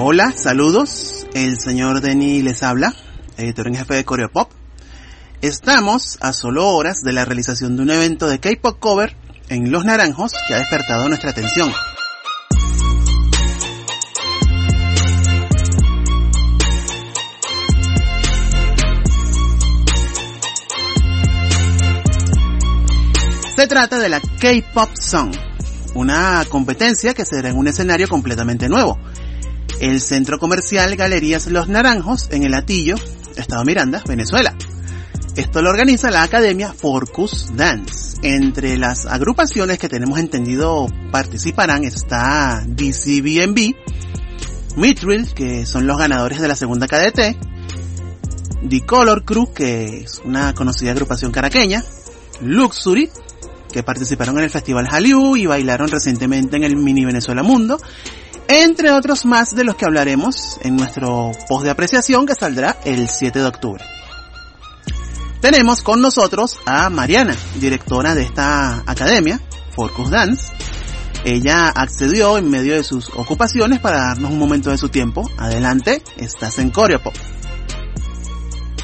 Hola, saludos. El señor Denny les habla, editor en jefe de Coreopop. Estamos a solo horas de la realización de un evento de K-pop cover en Los Naranjos que ha despertado nuestra atención. Se trata de la K-Pop Song, una competencia que será en un escenario completamente nuevo. El centro comercial Galerías Los Naranjos en el Atillo, Estado Miranda, Venezuela. Esto lo organiza la Academia Forcus Dance. Entre las agrupaciones que tenemos entendido participarán está DCBNB, Mitril, que son los ganadores de la segunda KDT, The Color Crew, que es una conocida agrupación caraqueña, Luxury, que participaron en el Festival Hallyu y bailaron recientemente en el Mini Venezuela Mundo, entre otros más de los que hablaremos en nuestro post de apreciación que saldrá el 7 de octubre. Tenemos con nosotros a Mariana, directora de esta academia, Forcus Dance. Ella accedió en medio de sus ocupaciones para darnos un momento de su tiempo. Adelante, estás en Coreopop.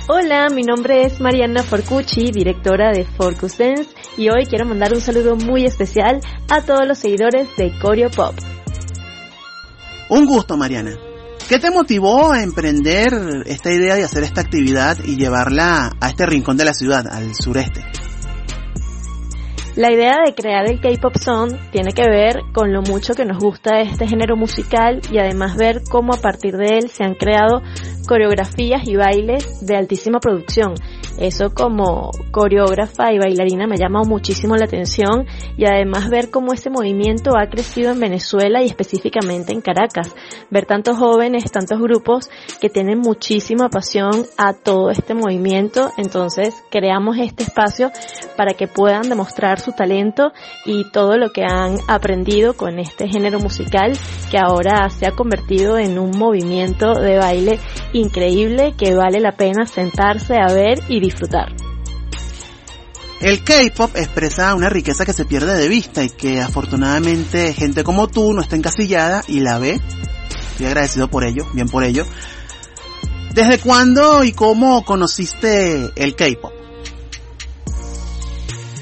Hola, mi nombre es Mariana Forcucci, directora de Forcus Dance, y hoy quiero mandar un saludo muy especial a todos los seguidores de Coreo Pop. Un gusto, Mariana. ¿Qué te motivó a emprender esta idea de hacer esta actividad y llevarla a este rincón de la ciudad, al sureste? La idea de crear el K-Pop Song tiene que ver con lo mucho que nos gusta este género musical y además ver cómo a partir de él se han creado coreografías y bailes de altísima producción. Eso como coreógrafa y bailarina me llama muchísimo la atención y además ver cómo ese movimiento ha crecido en Venezuela y específicamente en Caracas. Ver tantos jóvenes, tantos grupos que tienen muchísima pasión a todo este movimiento. Entonces creamos este espacio para que puedan demostrar su talento y todo lo que han aprendido con este género musical que ahora se ha convertido en un movimiento de baile increíble que vale la pena sentarse a ver y disfrutar. El K-pop expresa una riqueza que se pierde de vista y que afortunadamente gente como tú no está encasillada y la ve. Estoy agradecido por ello, bien por ello. ¿Desde cuándo y cómo conociste el K-pop?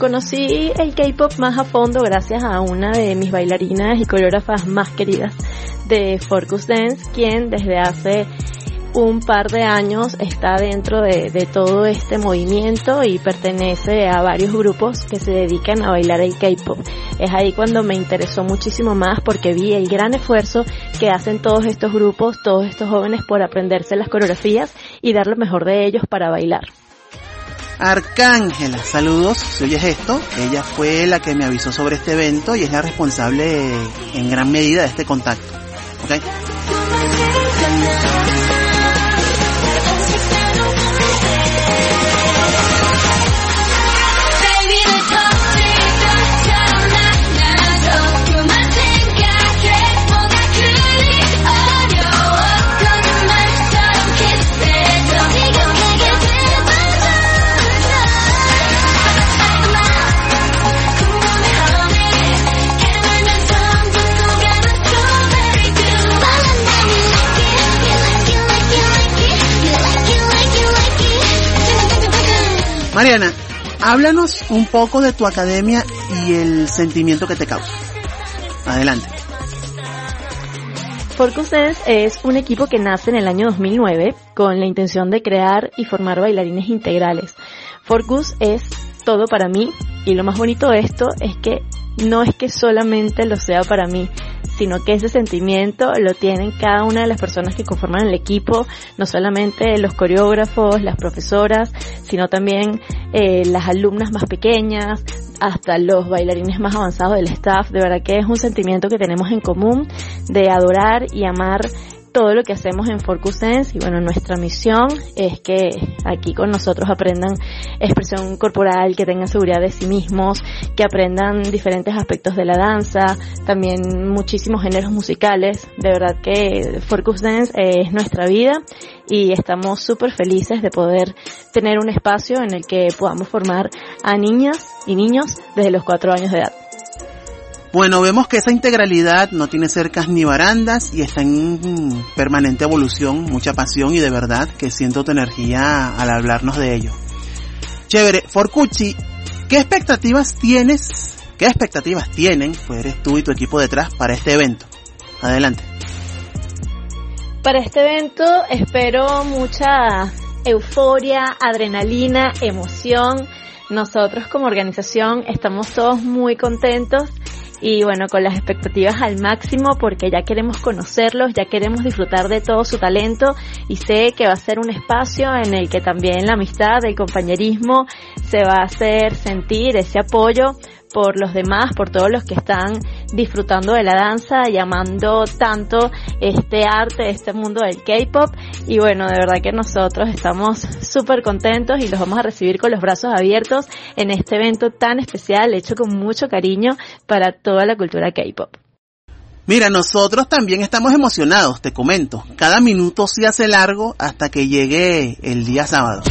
Conocí el K-pop más a fondo gracias a una de mis bailarinas y coreógrafas más queridas de Forcus Dance, quien desde hace un par de años está dentro de, de, todo este movimiento y pertenece a varios grupos que se dedican a bailar el K-pop. Es ahí cuando me interesó muchísimo más porque vi el gran esfuerzo que hacen todos estos grupos, todos estos jóvenes por aprenderse las coreografías y dar lo mejor de ellos para bailar. Arcángela, saludos, si oyes esto, ella fue la que me avisó sobre este evento y es la responsable en gran medida de este contacto. ¿Okay? Mariana, háblanos un poco de tu academia y el sentimiento que te causa. Adelante. Forcus Dance es un equipo que nace en el año 2009 con la intención de crear y formar bailarines integrales. Forcus es todo para mí y lo más bonito de esto es que no es que solamente lo sea para mí, sino que ese sentimiento lo tienen cada una de las personas que conforman el equipo, no solamente los coreógrafos, las profesoras, sino también eh, las alumnas más pequeñas, hasta los bailarines más avanzados del staff. De verdad que es un sentimiento que tenemos en común de adorar y amar todo lo que hacemos en Forcus Sense y bueno, nuestra misión es que aquí con nosotros aprendan expresión corporal, que tengan seguridad de sí mismos, que aprendan diferentes aspectos de la danza, también muchísimos géneros musicales. De verdad que Forcus Dance es nuestra vida y estamos súper felices de poder tener un espacio en el que podamos formar a niñas y niños desde los cuatro años de edad. Bueno, vemos que esa integralidad no tiene cercas ni barandas y está en permanente evolución, mucha pasión y de verdad que siento tu energía al hablarnos de ello. Chévere, Forcucci, ¿qué expectativas tienes? ¿Qué expectativas tienen, pues eres tú y tu equipo detrás para este evento? Adelante. Para este evento espero mucha euforia, adrenalina, emoción. Nosotros como organización estamos todos muy contentos y bueno, con las expectativas al máximo porque ya queremos conocerlos, ya queremos disfrutar de todo su talento. Y sé que va a ser un espacio en el que también la amistad, el compañerismo se va a hacer sentir ese apoyo por los demás, por todos los que están disfrutando de la danza y amando tanto este arte, este mundo del K-pop. Y bueno, de verdad que nosotros estamos súper contentos y los vamos a recibir con los brazos abiertos en este evento tan especial, hecho con mucho cariño para toda la cultura K-pop. Mira, nosotros también estamos emocionados, te comento. Cada minuto se hace largo hasta que llegue el día sábado.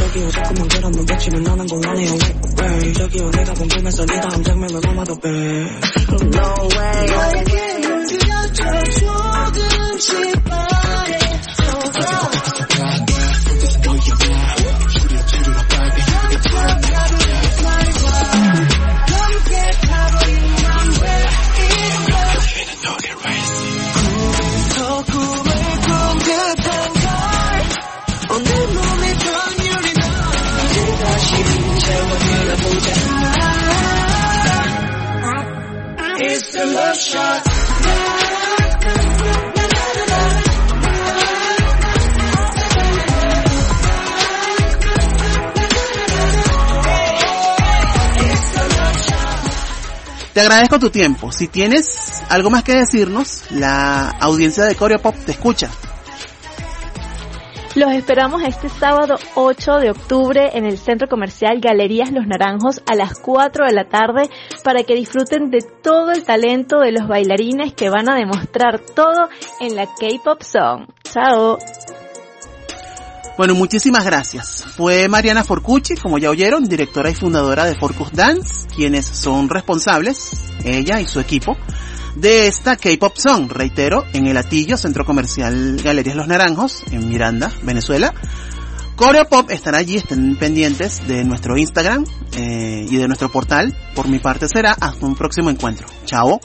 Te agradezco tu tiempo. Si tienes algo más que decirnos, la audiencia de Pop te escucha. Los esperamos este sábado 8 de octubre en el Centro Comercial Galerías Los Naranjos a las 4 de la tarde para que disfruten de todo el talento de los bailarines que van a demostrar todo en la K-Pop Song. Chao. Bueno, muchísimas gracias. Fue Mariana Forcucci, como ya oyeron, directora y fundadora de Forcus Dance, quienes son responsables, ella y su equipo, de esta K-Pop Song, reitero, en el Atillo, Centro Comercial Galerías Los Naranjos, en Miranda, Venezuela. Coreo Pop estará allí, estén pendientes de nuestro Instagram eh, y de nuestro portal. Por mi parte será hasta un próximo encuentro. Chao.